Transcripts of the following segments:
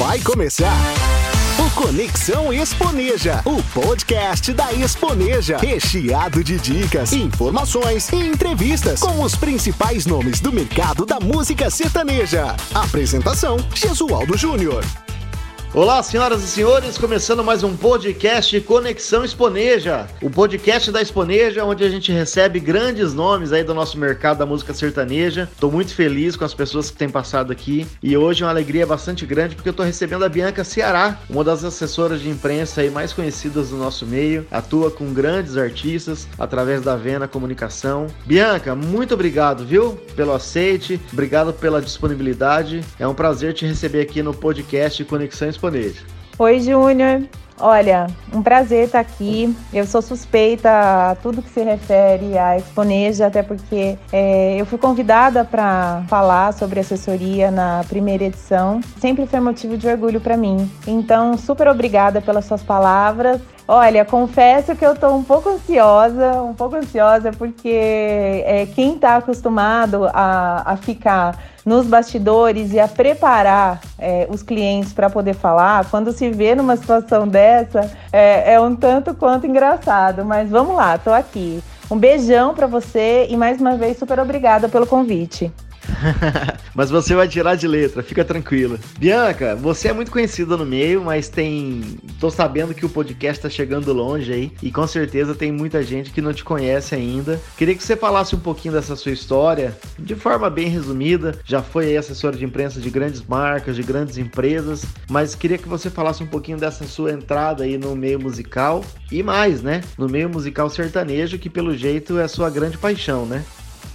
Vai começar. O Conexão Exponeja, o podcast da Exponeja, recheado de dicas, informações e entrevistas com os principais nomes do mercado da música sertaneja. Apresentação: Jesualdo Júnior. Olá, senhoras e senhores, começando mais um podcast Conexão Exponeja, o podcast da Exponeja, onde a gente recebe grandes nomes aí do nosso mercado da música sertaneja. Tô muito feliz com as pessoas que têm passado aqui e hoje é uma alegria bastante grande porque eu tô recebendo a Bianca Ceará, uma das assessoras de imprensa aí mais conhecidas do nosso meio, atua com grandes artistas através da Vena Comunicação. Bianca, muito obrigado, viu, pelo aceite, obrigado pela disponibilidade. É um prazer te receber aqui no podcast Conexão Exponeja. Oi, Júnior. Olha, um prazer estar aqui. Eu sou suspeita a tudo que se refere à Exponeja, até porque é, eu fui convidada para falar sobre assessoria na primeira edição. Sempre foi motivo de orgulho para mim. Então, super obrigada pelas suas palavras. Olha, confesso que eu estou um pouco ansiosa, um pouco ansiosa, porque é, quem está acostumado a, a ficar nos bastidores e a preparar é, os clientes para poder falar, quando se vê numa situação dessa, é, é um tanto quanto engraçado. Mas vamos lá, estou aqui. Um beijão para você e mais uma vez super obrigada pelo convite. mas você vai tirar de letra, fica tranquila. Bianca, você é muito conhecida no meio, mas tem. Tô sabendo que o podcast tá chegando longe aí e com certeza tem muita gente que não te conhece ainda. Queria que você falasse um pouquinho dessa sua história, de forma bem resumida. Já foi aí assessora de imprensa de grandes marcas, de grandes empresas, mas queria que você falasse um pouquinho dessa sua entrada aí no meio musical e mais, né? No meio musical sertanejo, que pelo jeito é a sua grande paixão, né?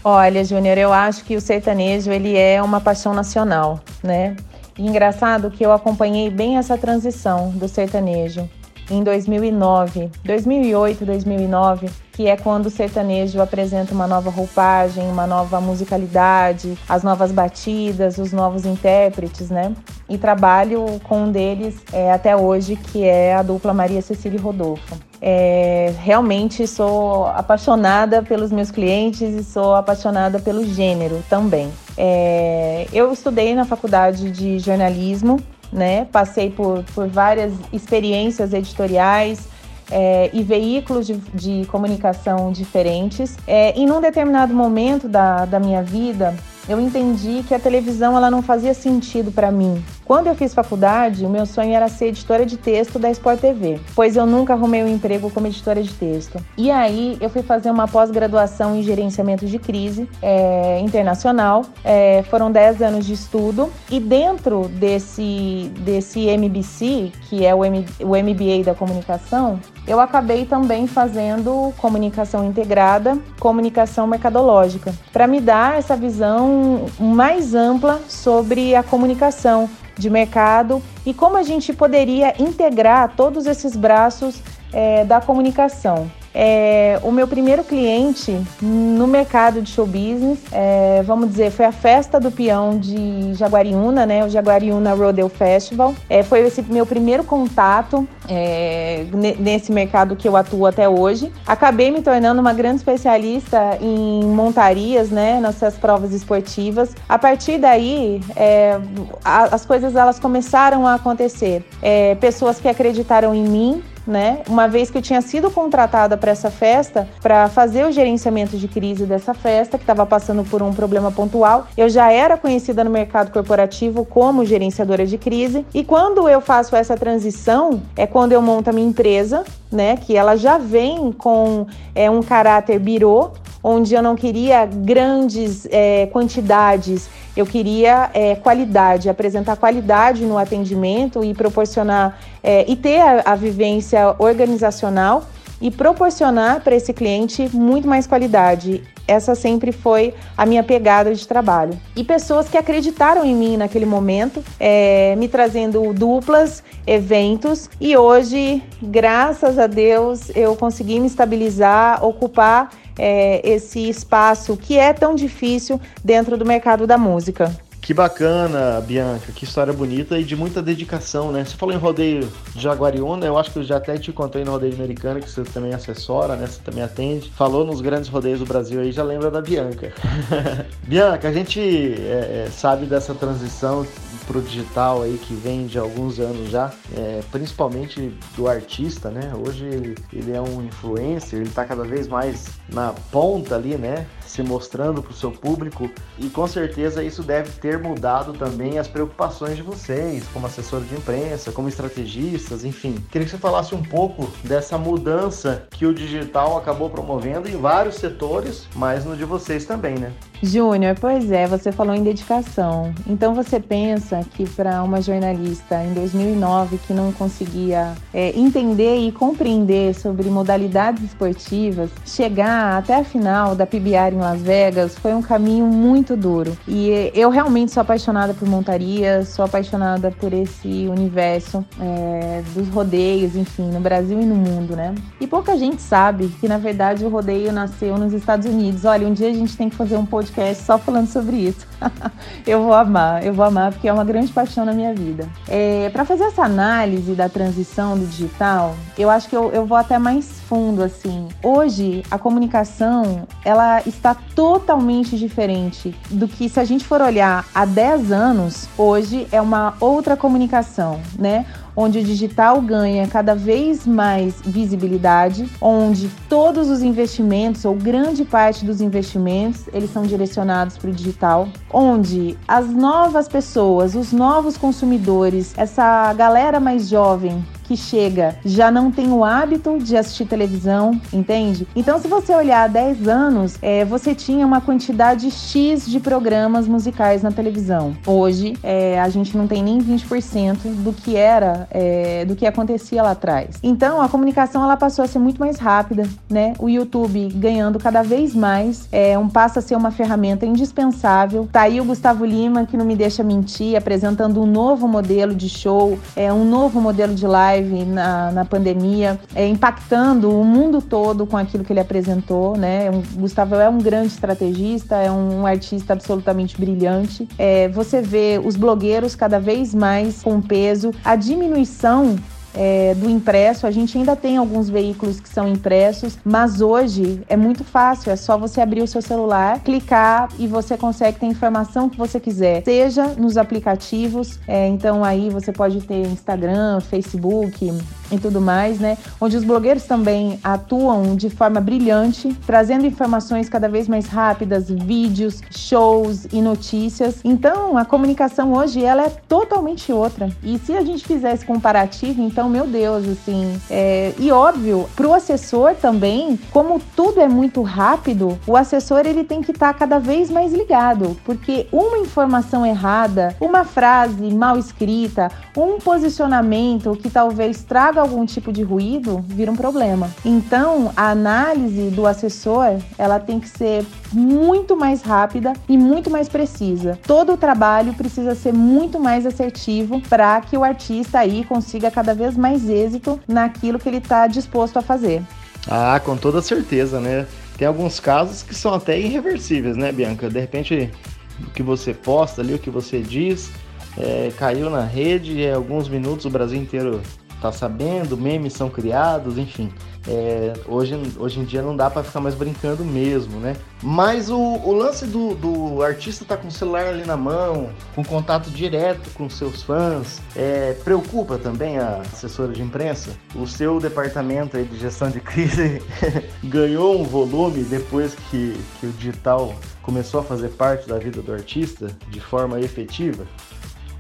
Olha, Júnior, eu acho que o sertanejo ele é uma paixão nacional, né? E engraçado que eu acompanhei bem essa transição do sertanejo em 2009, 2008, 2009, que é quando o sertanejo apresenta uma nova roupagem, uma nova musicalidade, as novas batidas, os novos intérpretes, né? E trabalho com um deles é, até hoje, que é a dupla Maria Cecília e Rodolfo. É, realmente sou apaixonada pelos meus clientes e sou apaixonada pelo gênero também. É, eu estudei na faculdade de jornalismo né? Passei por, por várias experiências editoriais, é, e veículos de, de comunicação diferentes. É, e num determinado momento da, da minha vida, eu entendi que a televisão ela não fazia sentido para mim. Quando eu fiz faculdade, o meu sonho era ser editora de texto da Sport TV, pois eu nunca arrumei um emprego como editora de texto. E aí eu fui fazer uma pós-graduação em gerenciamento de crise é, internacional. É, foram 10 anos de estudo e dentro desse, desse MBC, que é o, M, o MBA da comunicação, eu acabei também fazendo comunicação integrada, comunicação mercadológica, para me dar essa visão mais ampla sobre a comunicação de mercado e como a gente poderia integrar todos esses braços é, da comunicação. É, o meu primeiro cliente no mercado de show business, é, vamos dizer, foi a festa do peão de Jaguariúna, né? O Jaguariúna Rodeo Festival. É, foi esse meu primeiro contato é, nesse mercado que eu atuo até hoje. Acabei me tornando uma grande especialista em montarias, né? Nessas provas esportivas. A partir daí, é, a, as coisas elas começaram a acontecer. É, pessoas que acreditaram em mim, né? Uma vez que eu tinha sido contratada para essa festa, para fazer o gerenciamento de crise dessa festa, que estava passando por um problema pontual, eu já era conhecida no mercado corporativo como gerenciadora de crise. E quando eu faço essa transição, é quando eu monto a minha empresa, né? Que ela já vem com é, um caráter birô, onde eu não queria grandes é, quantidades, eu queria é, qualidade, apresentar qualidade no atendimento e proporcionar é, e ter a, a vivência organizacional e proporcionar para esse cliente muito mais qualidade. Essa sempre foi a minha pegada de trabalho. E pessoas que acreditaram em mim naquele momento, é, me trazendo duplas, eventos, e hoje, graças a Deus, eu consegui me estabilizar, ocupar é, esse espaço que é tão difícil dentro do mercado da música. Que bacana, Bianca, que história bonita e de muita dedicação, né? Você falou em rodeio de Jaguariúna, eu acho que eu já até te encontrei no rodeio americano, que você também assessora, né? Você também atende. Falou nos grandes rodeios do Brasil aí, já lembra da Bianca. Bianca, a gente é, é, sabe dessa transição pro digital aí que vem de alguns anos já, é, principalmente do artista, né? Hoje ele, ele é um influencer, ele tá cada vez mais na ponta ali, né? Se mostrando para o seu público e com certeza isso deve ter mudado também as preocupações de vocês, como assessor de imprensa, como estrategistas, enfim. Queria que você falasse um pouco dessa mudança que o digital acabou promovendo em vários setores, mas no de vocês também, né? Júnior, pois é, você falou em dedicação. Então você pensa que para uma jornalista em 2009 que não conseguia é, entender e compreender sobre modalidades esportivas, chegar até a final da PBR em Las Vegas foi um caminho muito duro. E eu realmente sou apaixonada por montaria, sou apaixonada por esse universo é, dos rodeios, enfim, no Brasil e no mundo, né? E pouca gente sabe que na verdade o rodeio nasceu nos Estados Unidos. Olha, um dia a gente tem que fazer um podcast só falando sobre isso. eu vou amar, eu vou amar porque é uma grande paixão na minha vida. É, Para fazer essa análise da transição do digital, eu acho que eu, eu vou até mais fundo assim. Hoje a comunicação ela está totalmente diferente do que se a gente for olhar há 10 anos, hoje é uma outra comunicação, né? Onde o digital ganha cada vez mais visibilidade, onde todos os investimentos ou grande parte dos investimentos eles são direcionados para o digital, onde as novas pessoas, os novos consumidores, essa galera mais jovem que chega já não tem o hábito de assistir televisão, entende? Então, se você olhar há 10 anos, é, você tinha uma quantidade X de programas musicais na televisão. Hoje, é, a gente não tem nem 20% do que era, é, do que acontecia lá atrás. Então, a comunicação ela passou a ser muito mais rápida, né? O YouTube ganhando cada vez mais, é, um passa a ser uma ferramenta indispensável. Tá aí o Gustavo Lima, que não me deixa mentir, apresentando um novo modelo de show, é, um novo modelo de live live na, na pandemia, é, impactando o mundo todo com aquilo que ele apresentou, né? Um, Gustavo é um grande estrategista, é um, um artista absolutamente brilhante. É, você vê os blogueiros cada vez mais com peso, a diminuição é, do impresso. A gente ainda tem alguns veículos que são impressos, mas hoje é muito fácil. É só você abrir o seu celular, clicar e você consegue ter a informação que você quiser, seja nos aplicativos. É, então aí você pode ter Instagram, Facebook, e tudo mais, né? Onde os blogueiros também atuam de forma brilhante, trazendo informações cada vez mais rápidas, vídeos, shows e notícias. Então, a comunicação hoje ela é totalmente outra. E se a gente fizer esse comparativo, então, meu Deus, assim, é... e óbvio, para o assessor também, como tudo é muito rápido, o assessor ele tem que estar tá cada vez mais ligado, porque uma informação errada, uma frase mal escrita, um posicionamento que talvez traga algum tipo de ruído, vira um problema. Então, a análise do assessor, ela tem que ser muito mais rápida e muito mais precisa. Todo o trabalho precisa ser muito mais assertivo para que o artista aí consiga cada vez mais êxito naquilo que ele está disposto a fazer. Ah, com toda certeza, né? Tem alguns casos que são até irreversíveis, né, Bianca? De repente, o que você posta ali, o que você diz, é, caiu na rede e em alguns minutos o Brasil inteiro tá sabendo, memes são criados, enfim. É, hoje, hoje em dia não dá para ficar mais brincando mesmo, né? Mas o, o lance do, do artista tá com o celular ali na mão, com contato direto com seus fãs, é, preocupa também a assessora de imprensa? O seu departamento de gestão de crise ganhou um volume depois que, que o digital começou a fazer parte da vida do artista de forma efetiva?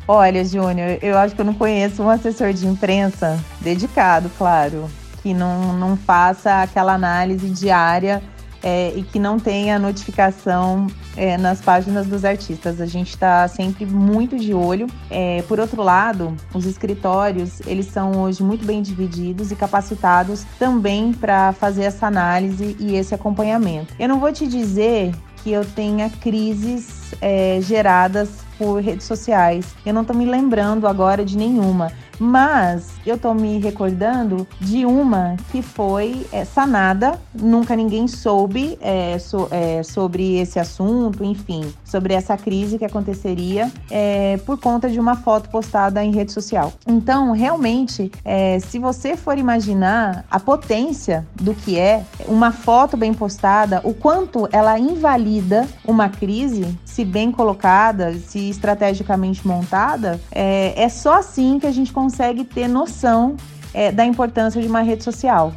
Olha, Júnior, eu acho que eu não conheço um assessor de imprensa dedicado, claro, que não, não faça aquela análise diária é, e que não tenha notificação é, nas páginas dos artistas. A gente está sempre muito de olho. É, por outro lado, os escritórios eles são hoje muito bem divididos e capacitados também para fazer essa análise e esse acompanhamento. Eu não vou te dizer que eu tenha crises é, geradas por redes sociais. Eu não estou me lembrando agora de nenhuma, Mas eu tô me recordando de uma que foi é, sanada, nunca ninguém soube é, so, é, sobre esse assunto, enfim, sobre essa crise que aconteceria é, por conta de uma foto postada em rede social. Então, realmente, é, se você for imaginar a potência do que é uma foto bem postada, o quanto ela invalida uma crise, se bem colocada, se estrategicamente montada, é, é só assim que a gente consegue ter noção é, da importância de uma rede social.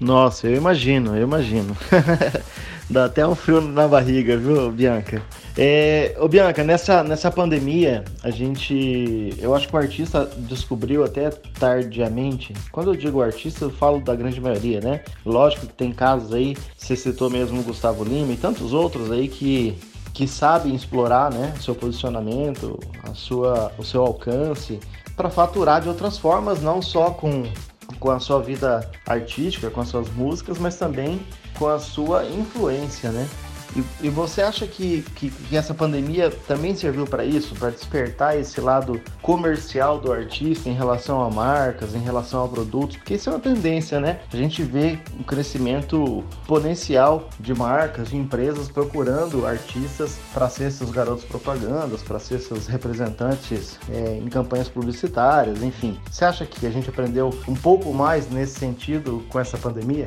Nossa, eu imagino, eu imagino. Dá até um frio na barriga, viu, Bianca? É, ô Bianca, nessa, nessa pandemia, a gente. Eu acho que o artista descobriu até tardiamente. Quando eu digo artista, eu falo da grande maioria, né? Lógico que tem casos aí, você citou mesmo o Gustavo Lima e tantos outros aí que, que sabem explorar né, o seu posicionamento, a sua, o seu alcance, para faturar de outras formas, não só com, com a sua vida artística, com as suas músicas, mas também com a sua influência, né? E, e você acha que, que, que, essa pandemia também serviu para isso, para despertar esse lado comercial do artista em relação a marcas, em relação a produtos? Porque isso é uma tendência, né? A gente vê um crescimento exponencial de marcas, de empresas procurando artistas para ser seus garotos propagandas, para ser seus representantes é, em campanhas publicitárias, enfim. Você acha que a gente aprendeu um pouco mais nesse sentido com essa pandemia?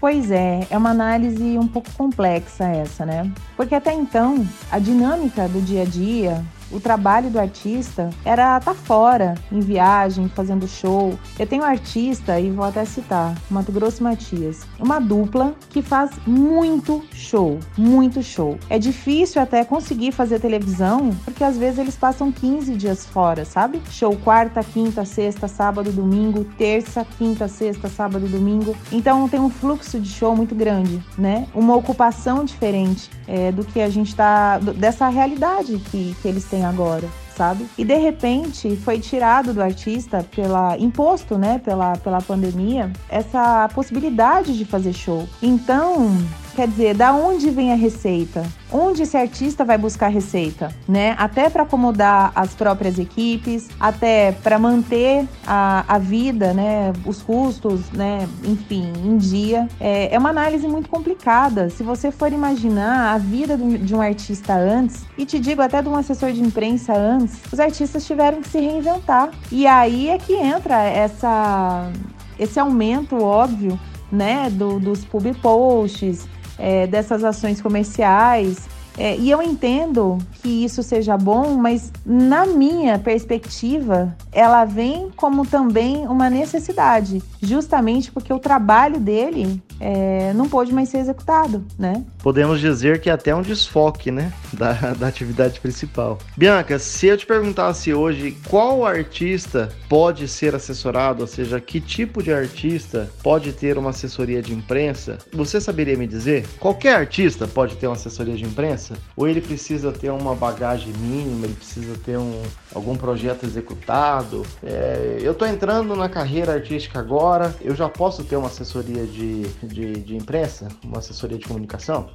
Pois é, é uma análise um pouco complexa essa, né? Porque até então, a dinâmica do dia a dia, o trabalho do artista era estar tá fora, em viagem, fazendo show. Eu tenho um artista, e vou até citar, Mato Grosso Matias, uma dupla que faz muito show, muito show. É difícil até conseguir fazer televisão, porque às vezes eles passam 15 dias fora, sabe? Show quarta, quinta, sexta, sábado, domingo, terça, quinta, sexta, sábado, domingo. Então tem um fluxo de show muito grande, né? Uma ocupação diferente é, do que a gente tá. dessa realidade que, que eles têm agora sabe? E de repente foi tirado do artista pela imposto, né, pela, pela pandemia, essa possibilidade de fazer show. Então, quer dizer, da onde vem a receita? Onde esse artista vai buscar receita, né? Até para acomodar as próprias equipes, até para manter a, a vida, né? Os custos, né? Enfim, em dia. É, é uma análise muito complicada. Se você for imaginar a vida de um artista antes, e te digo até de um assessor de imprensa antes, os artistas tiveram que se reinventar. E aí é que entra essa, esse aumento óbvio né, do, dos public posts, é, dessas ações comerciais. É, e eu entendo que isso seja bom, mas na minha perspectiva, ela vem como também uma necessidade, justamente porque o trabalho dele é, não pôde mais ser executado, né? Podemos dizer que é até um desfoque, né, da, da atividade principal. Bianca, se eu te perguntasse hoje qual artista pode ser assessorado, ou seja, que tipo de artista pode ter uma assessoria de imprensa, você saberia me dizer? Qualquer artista pode ter uma assessoria de imprensa? Ou ele precisa ter uma bagagem mínima, ele precisa ter um, algum projeto executado? É, eu estou entrando na carreira artística agora, eu já posso ter uma assessoria de de, de imprensa, uma assessoria de comunicação?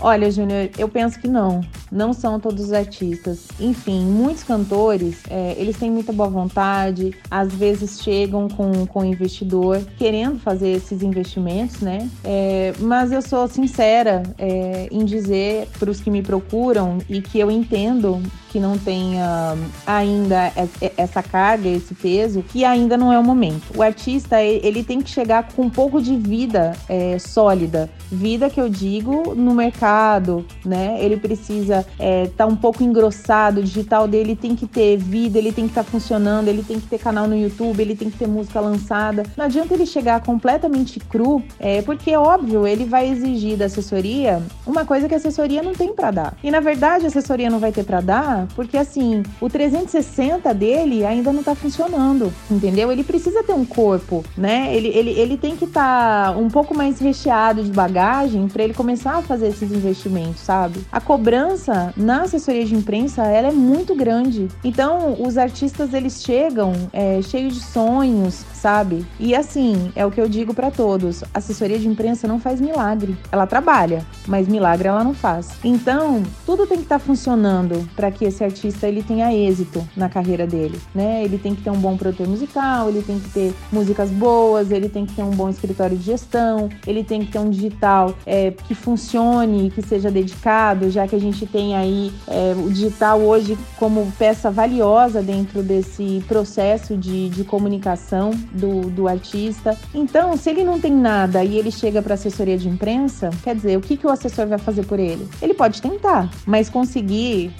Olha, Júnior, eu penso que não. Não são todos os artistas. Enfim, muitos cantores, é, eles têm muita boa vontade, às vezes chegam com, com investidor querendo fazer esses investimentos, né? É, mas eu sou sincera é, em dizer para os que me procuram e que eu entendo que não tenha ainda essa carga, esse peso, que ainda não é o momento. O artista, ele tem que chegar com um pouco de vida é, sólida. Vida que eu digo no mercado, né? Ele precisa estar é, tá um pouco engrossado, o digital dele tem que ter vida, ele tem que estar tá funcionando, ele tem que ter canal no YouTube, ele tem que ter música lançada. Não adianta ele chegar completamente cru, é, porque óbvio, ele vai exigir da assessoria uma coisa que a assessoria não tem para dar. E na verdade, a assessoria não vai ter para dar porque assim, o 360 dele ainda não tá funcionando, entendeu? Ele precisa ter um corpo, né? Ele, ele, ele tem que estar tá um pouco mais recheado de bagagem para ele começar a fazer esses investimentos, sabe? A cobrança na assessoria de imprensa, ela é muito grande. Então, os artistas, eles chegam é, cheios de sonhos, sabe? E assim, é o que eu digo para todos: assessoria de imprensa não faz milagre. Ela trabalha, mas milagre ela não faz. Então, tudo tem que estar tá funcionando para que esse artista ele tenha êxito na carreira dele, né? Ele tem que ter um bom produtor musical, ele tem que ter músicas boas, ele tem que ter um bom escritório de gestão, ele tem que ter um digital é, que funcione, que seja dedicado, já que a gente tem aí é, o digital hoje como peça valiosa dentro desse processo de, de comunicação do, do artista. Então, se ele não tem nada e ele chega para assessoria de imprensa, quer dizer, o que, que o assessor vai fazer por ele? Ele pode tentar, mas conseguir,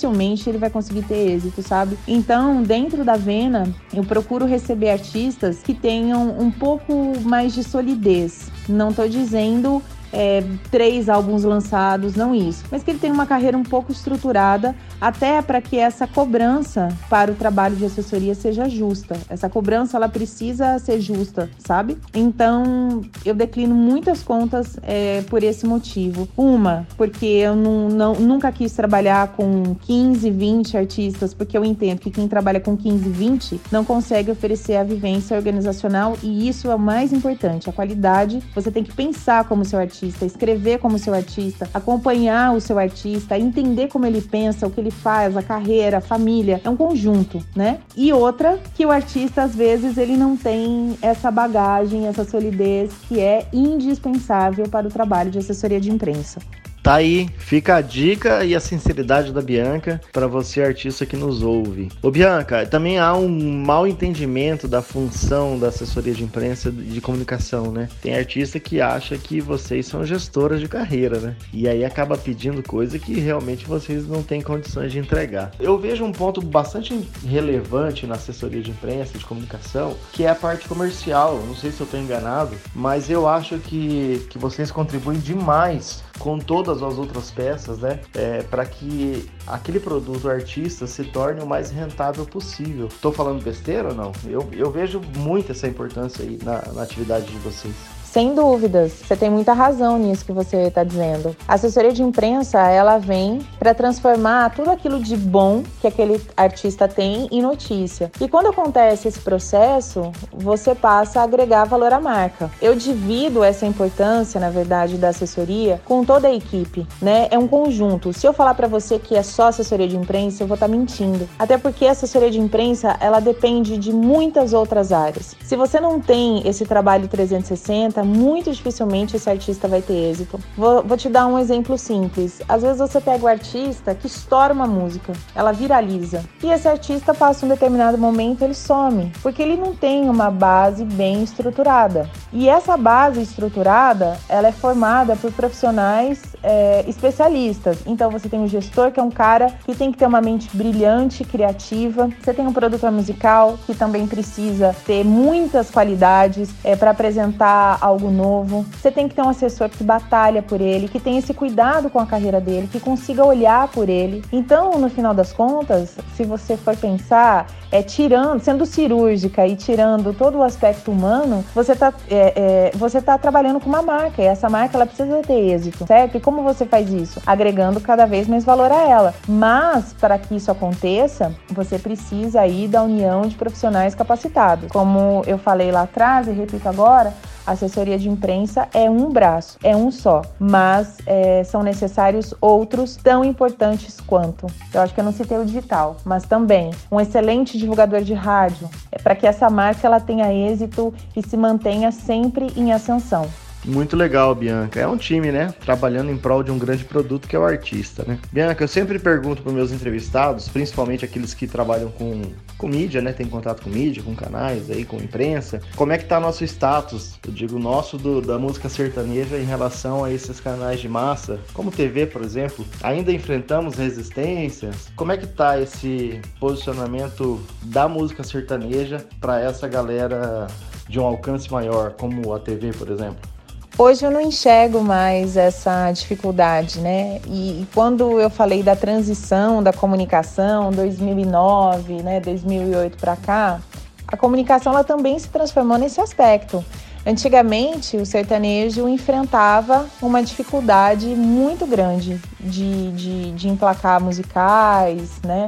dificilmente ele vai conseguir ter êxito, sabe? Então, dentro da Vena, eu procuro receber artistas que tenham um pouco mais de solidez. Não estou dizendo é, três álbuns lançados, não isso, mas que ele tem uma carreira um pouco estruturada, até para que essa cobrança para o trabalho de assessoria seja justa. Essa cobrança ela precisa ser justa, sabe? Então eu declino muitas contas é, por esse motivo. Uma, porque eu não, não, nunca quis trabalhar com 15, 20 artistas, porque eu entendo que quem trabalha com 15, 20 não consegue oferecer a vivência organizacional e isso é o mais importante. A qualidade, você tem que pensar como seu artista escrever como seu artista, acompanhar o seu artista, entender como ele pensa, o que ele faz, a carreira, a família. É um conjunto, né? E outra, que o artista, às vezes, ele não tem essa bagagem, essa solidez que é indispensável para o trabalho de assessoria de imprensa. Tá aí, fica a dica e a sinceridade da Bianca para você artista que nos ouve. Ô Bianca, também há um mal entendimento da função da assessoria de imprensa de comunicação, né? Tem artista que acha que vocês são gestoras de carreira, né? E aí acaba pedindo coisa que realmente vocês não têm condições de entregar. Eu vejo um ponto bastante relevante na assessoria de imprensa de comunicação, que é a parte comercial. Não sei se eu estou enganado, mas eu acho que, que vocês contribuem demais com todas as outras peças, né? É, para que aquele produto artista se torne o mais rentável possível. Estou falando besteira ou não? Eu, eu vejo muito essa importância aí na, na atividade de vocês. Sem dúvidas, você tem muita razão nisso que você está dizendo. A assessoria de imprensa, ela vem para transformar tudo aquilo de bom que aquele artista tem em notícia. E quando acontece esse processo, você passa a agregar valor à marca. Eu divido essa importância, na verdade, da assessoria com toda a equipe, né? É um conjunto. Se eu falar para você que é só assessoria de imprensa, eu vou estar tá mentindo. Até porque a assessoria de imprensa, ela depende de muitas outras áreas. Se você não tem esse trabalho 360, muito dificilmente esse artista vai ter êxito. Vou, vou, te dar um exemplo simples. Às vezes você pega o artista que estoura uma música, ela viraliza, e esse artista passa um determinado momento ele some, porque ele não tem uma base bem estruturada. E essa base estruturada, ela é formada por profissionais é, especialistas. Então você tem o gestor, que é um cara que tem que ter uma mente brilhante, criativa. Você tem um produtor musical que também precisa ter muitas qualidades é, para apresentar algo novo. Você tem que ter um assessor que batalha por ele, que tem esse cuidado com a carreira dele, que consiga olhar por ele. Então, no final das contas, se você for pensar, é tirando, sendo cirúrgica e tirando todo o aspecto humano, você está é, é, você tá trabalhando com uma marca. E essa marca ela precisa ter êxito, certo? E como você faz isso? Agregando cada vez mais valor a ela. Mas para que isso aconteça, você precisa aí da união de profissionais capacitados. Como eu falei lá atrás e repito agora, a assessoria de imprensa é um braço, é um só, mas é, são necessários outros tão importantes quanto. Eu acho que eu não citei o digital, mas também um excelente divulgador de rádio, é para que essa marca ela tenha êxito e se mantenha sempre em ascensão. Muito legal, Bianca. É um time, né? Trabalhando em prol de um grande produto que é o artista, né? Bianca, eu sempre pergunto para meus entrevistados, principalmente aqueles que trabalham com, com mídia, né? Tem contato com mídia, com canais aí, com imprensa. Como é que tá nosso status? Eu digo nosso do, da música sertaneja em relação a esses canais de massa, como TV, por exemplo. Ainda enfrentamos resistências? Como é que tá esse posicionamento da música sertaneja para essa galera de um alcance maior, como a TV, por exemplo? Hoje eu não enxergo mais essa dificuldade, né? E, e quando eu falei da transição da comunicação, 2009, né, 2008 para cá, a comunicação ela também se transformou nesse aspecto. Antigamente, o sertanejo enfrentava uma dificuldade muito grande de, de, de emplacar musicais, né?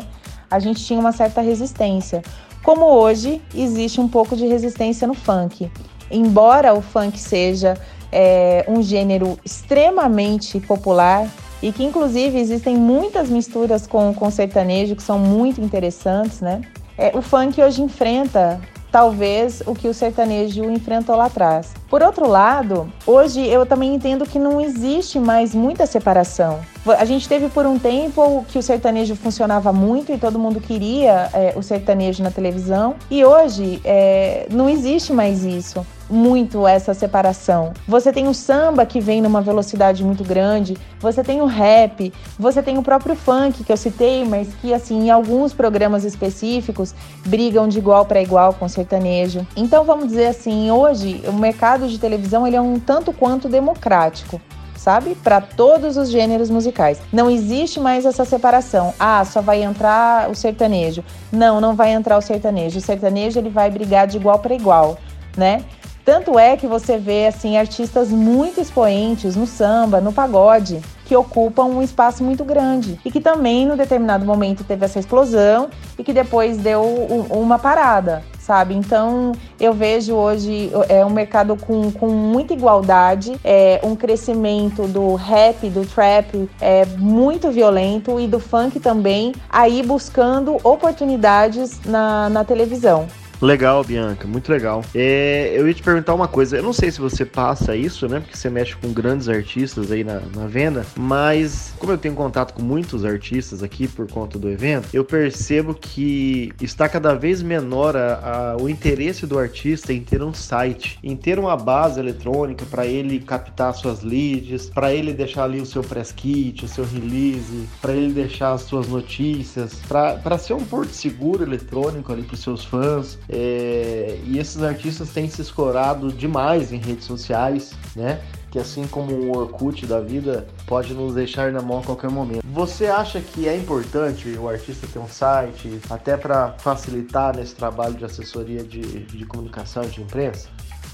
A gente tinha uma certa resistência. Como hoje, existe um pouco de resistência no funk. Embora o funk seja é, um gênero extremamente popular, e que inclusive existem muitas misturas com, com sertanejo que são muito interessantes, né? É, o funk hoje enfrenta talvez o que o sertanejo enfrentou lá atrás. Por outro lado, hoje eu também entendo que não existe mais muita separação. A gente teve por um tempo que o sertanejo funcionava muito e todo mundo queria é, o sertanejo na televisão, e hoje é, não existe mais isso muito essa separação. Você tem o samba que vem numa velocidade muito grande, você tem o rap, você tem o próprio funk que eu citei, mas que assim, em alguns programas específicos brigam de igual para igual com o sertanejo. Então vamos dizer assim, hoje o mercado de televisão ele é um tanto quanto democrático sabe? Para todos os gêneros musicais. Não existe mais essa separação. Ah, só vai entrar o sertanejo. Não, não vai entrar o sertanejo. O sertanejo ele vai brigar de igual para igual, né? Tanto é que você vê assim artistas muito expoentes no samba, no pagode, que ocupam um espaço muito grande e que também no determinado momento teve essa explosão e que depois deu uma parada, sabe? Então eu vejo hoje é um mercado com, com muita igualdade, é um crescimento do rap, do trap é muito violento e do funk também, aí buscando oportunidades na, na televisão. Legal, Bianca, muito legal. É, eu ia te perguntar uma coisa, eu não sei se você passa isso, né? Porque você mexe com grandes artistas aí na, na venda, mas como eu tenho contato com muitos artistas aqui por conta do evento, eu percebo que está cada vez menor a, a, o interesse do artista em ter um site, em ter uma base eletrônica para ele captar suas leads, para ele deixar ali o seu press kit, o seu release, para ele deixar as suas notícias, para ser um porto seguro eletrônico ali para os seus fãs. É, e esses artistas têm se escorado demais em redes sociais, né? Que assim como o Orkut da vida pode nos deixar na mão a qualquer momento. Você acha que é importante o artista ter um site, até para facilitar nesse trabalho de assessoria de, de comunicação de imprensa?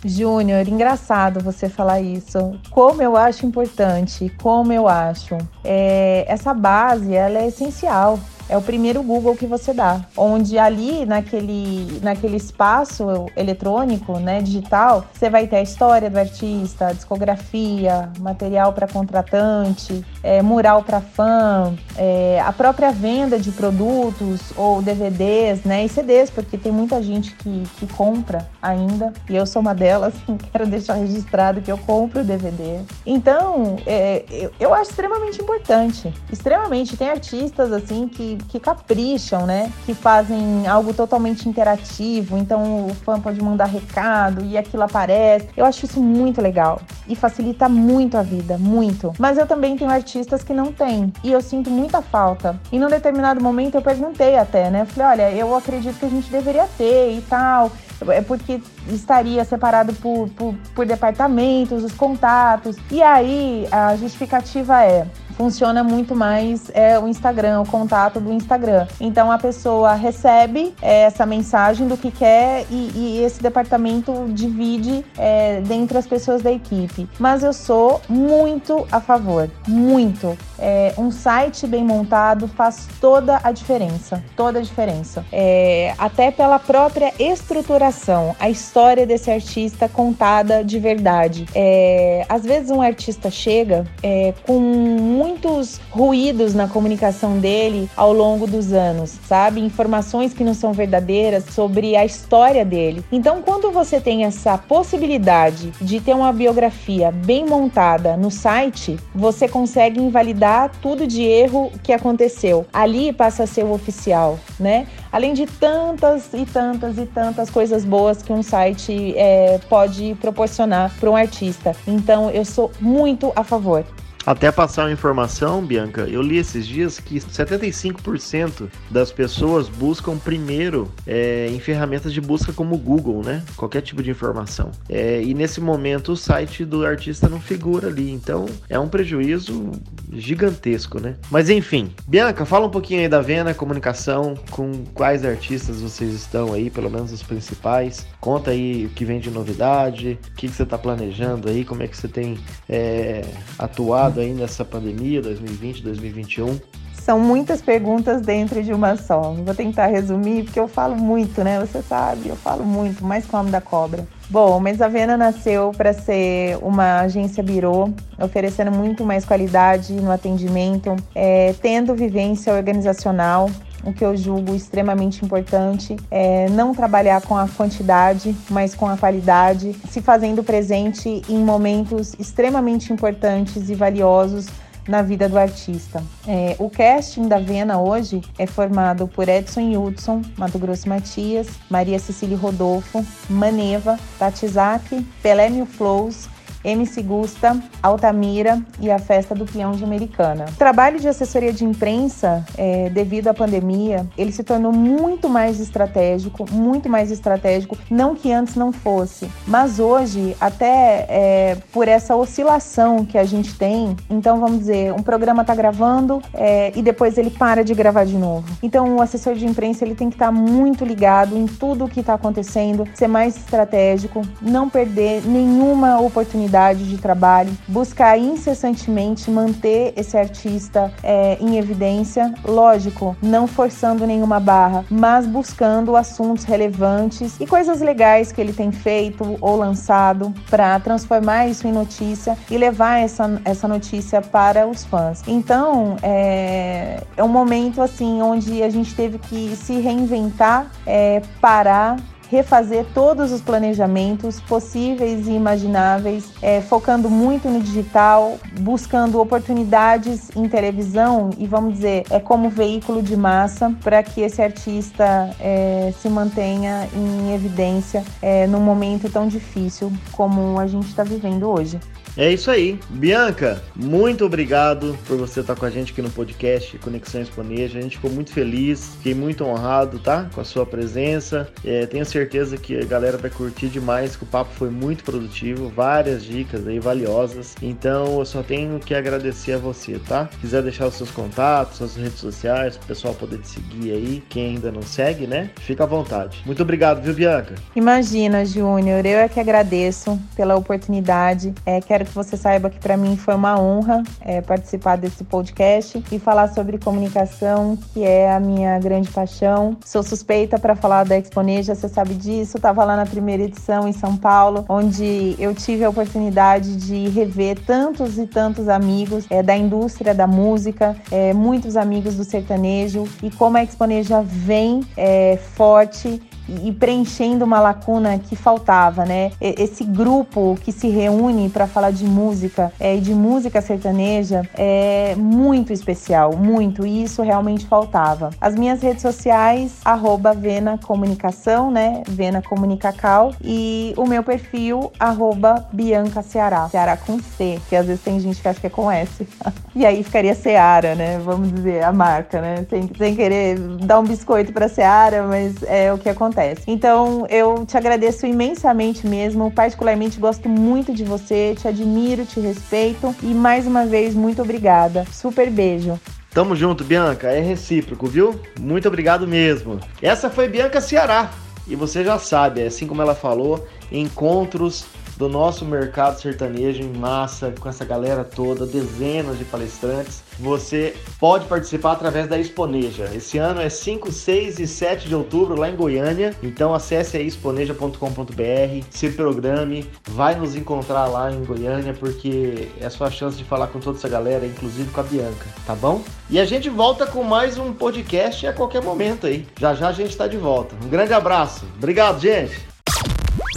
Júnior, engraçado você falar isso. Como eu acho importante, como eu acho. É, essa base, ela é essencial é o primeiro Google que você dá, onde ali naquele, naquele espaço eletrônico, né, digital, você vai ter a história do artista, a discografia, material para contratante, é, mural para fã, é, a própria venda de produtos ou DVDs, né, e CDs, porque tem muita gente que, que compra ainda, e eu sou uma delas, quero deixar registrado que eu compro DVD. Então, é, eu, eu acho extremamente importante, extremamente. Tem artistas assim que que, capricham, né? Que fazem algo totalmente interativo. Então o fã pode mandar recado e aquilo aparece. Eu acho isso muito legal e facilita muito a vida, muito. Mas eu também tenho artistas que não têm e eu sinto muita falta. E num determinado momento eu perguntei até, né? Eu falei, olha, eu acredito que a gente deveria ter e tal. É porque estaria separado por, por, por departamentos, os contatos. E aí a justificativa é: funciona muito mais é, o Instagram, o contato do Instagram. Então a pessoa recebe é, essa mensagem do que quer e, e esse departamento divide é, dentre as pessoas da equipe. Mas eu sou muito a favor, muito. É, um site bem montado faz toda a diferença, toda a diferença. É, até pela própria estruturação, a história desse artista contada de verdade. É, às vezes um artista chega é, com muito muitos ruídos na comunicação dele ao longo dos anos, sabe? Informações que não são verdadeiras sobre a história dele. Então, quando você tem essa possibilidade de ter uma biografia bem montada no site, você consegue invalidar tudo de erro que aconteceu. Ali passa a ser o oficial, né? Além de tantas e tantas e tantas coisas boas que um site é, pode proporcionar para um artista. Então, eu sou muito a favor. Até passar uma informação, Bianca, eu li esses dias que 75% das pessoas buscam primeiro é, em ferramentas de busca como Google, né? Qualquer tipo de informação. É, e nesse momento o site do artista não figura ali, então é um prejuízo gigantesco, né? Mas enfim, Bianca, fala um pouquinho aí da Vena Comunicação, com quais artistas vocês estão aí, pelo menos os principais. Conta aí o que vem de novidade, o que, que você está planejando aí, como é que você tem é, atuado aí nessa pandemia 2020, 2021? São muitas perguntas dentro de uma só. Vou tentar resumir, porque eu falo muito, né? Você sabe, eu falo muito, mais com o homem da cobra. Bom, mas a Vena nasceu para ser uma agência birô, oferecendo muito mais qualidade no atendimento, é, tendo vivência organizacional, o que eu julgo extremamente importante é não trabalhar com a quantidade, mas com a qualidade, se fazendo presente em momentos extremamente importantes e valiosos na vida do artista. É, o casting da Vena hoje é formado por Edson Hudson, Mato Grosso Matias, Maria Cecília Rodolfo, Maneva, Tatizaki, Pelé Mil Flows, MC Gusta, Altamira e a Festa do Peão de Americana. O trabalho de assessoria de imprensa, é, devido à pandemia, ele se tornou muito mais estratégico, muito mais estratégico, não que antes não fosse, mas hoje, até é, por essa oscilação que a gente tem, então vamos dizer, um programa está gravando é, e depois ele para de gravar de novo. Então o assessor de imprensa ele tem que estar tá muito ligado em tudo o que está acontecendo, ser mais estratégico, não perder nenhuma oportunidade oportunidade de trabalho, buscar incessantemente manter esse artista é, em evidência, lógico, não forçando nenhuma barra, mas buscando assuntos relevantes e coisas legais que ele tem feito ou lançado para transformar isso em notícia e levar essa, essa notícia para os fãs. Então, é, é um momento assim onde a gente teve que se reinventar, é, parar refazer todos os planejamentos possíveis e imagináveis, é, focando muito no digital, buscando oportunidades em televisão e vamos dizer é como veículo de massa para que esse artista é, se mantenha em evidência é, num momento tão difícil como a gente está vivendo hoje. É isso aí. Bianca, muito obrigado por você estar com a gente aqui no podcast Conexão Exponeja. A gente ficou muito feliz, fiquei muito honrado, tá? Com a sua presença. É, tenho certeza que a galera vai curtir demais, que o papo foi muito produtivo, várias dicas aí valiosas. Então eu só tenho que agradecer a você, tá? Se quiser deixar os seus contatos, suas redes sociais, para o pessoal poder te seguir aí, quem ainda não segue, né? Fica à vontade. Muito obrigado, viu, Bianca? Imagina, Júnior, eu é que agradeço pela oportunidade. É, quero que você saiba que para mim foi uma honra é, participar desse podcast e falar sobre comunicação, que é a minha grande paixão. Sou suspeita para falar da Exponeja, você sabe disso. Estava lá na primeira edição em São Paulo, onde eu tive a oportunidade de rever tantos e tantos amigos é, da indústria da música, é, muitos amigos do sertanejo e como a Exponeja vem é, forte e preenchendo uma lacuna que faltava, né? Esse grupo que se reúne para falar de música é, e de música sertaneja é muito especial, muito, e isso realmente faltava. As minhas redes sociais, arroba Vena Comunicação, né? Vena Comunicacal, e o meu perfil, arroba Bianca Ceará, Ceará com C, que às vezes tem gente que acha que é com S. e aí ficaria Ceará, né? Vamos dizer, a marca, né? Sem, sem querer dar um biscoito para Ceará, mas é o que acontece acontece. Então, eu te agradeço imensamente mesmo, particularmente gosto muito de você, te admiro, te respeito e mais uma vez, muito obrigada. Super beijo. Tamo junto, Bianca, é recíproco, viu? Muito obrigado mesmo. Essa foi Bianca Ceará. E você já sabe, assim como ela falou, encontros do nosso mercado sertanejo em massa, com essa galera toda, dezenas de palestrantes. Você pode participar através da Exponeja. Esse ano é 5, 6 e 7 de outubro lá em Goiânia. Então acesse aí exponeja.com.br, se programe, vai nos encontrar lá em Goiânia, porque é a sua chance de falar com toda essa galera, inclusive com a Bianca, tá bom? E a gente volta com mais um podcast a qualquer momento aí. Já já a gente está de volta. Um grande abraço. Obrigado, gente.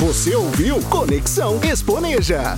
Você ouviu Conexão Exponeja.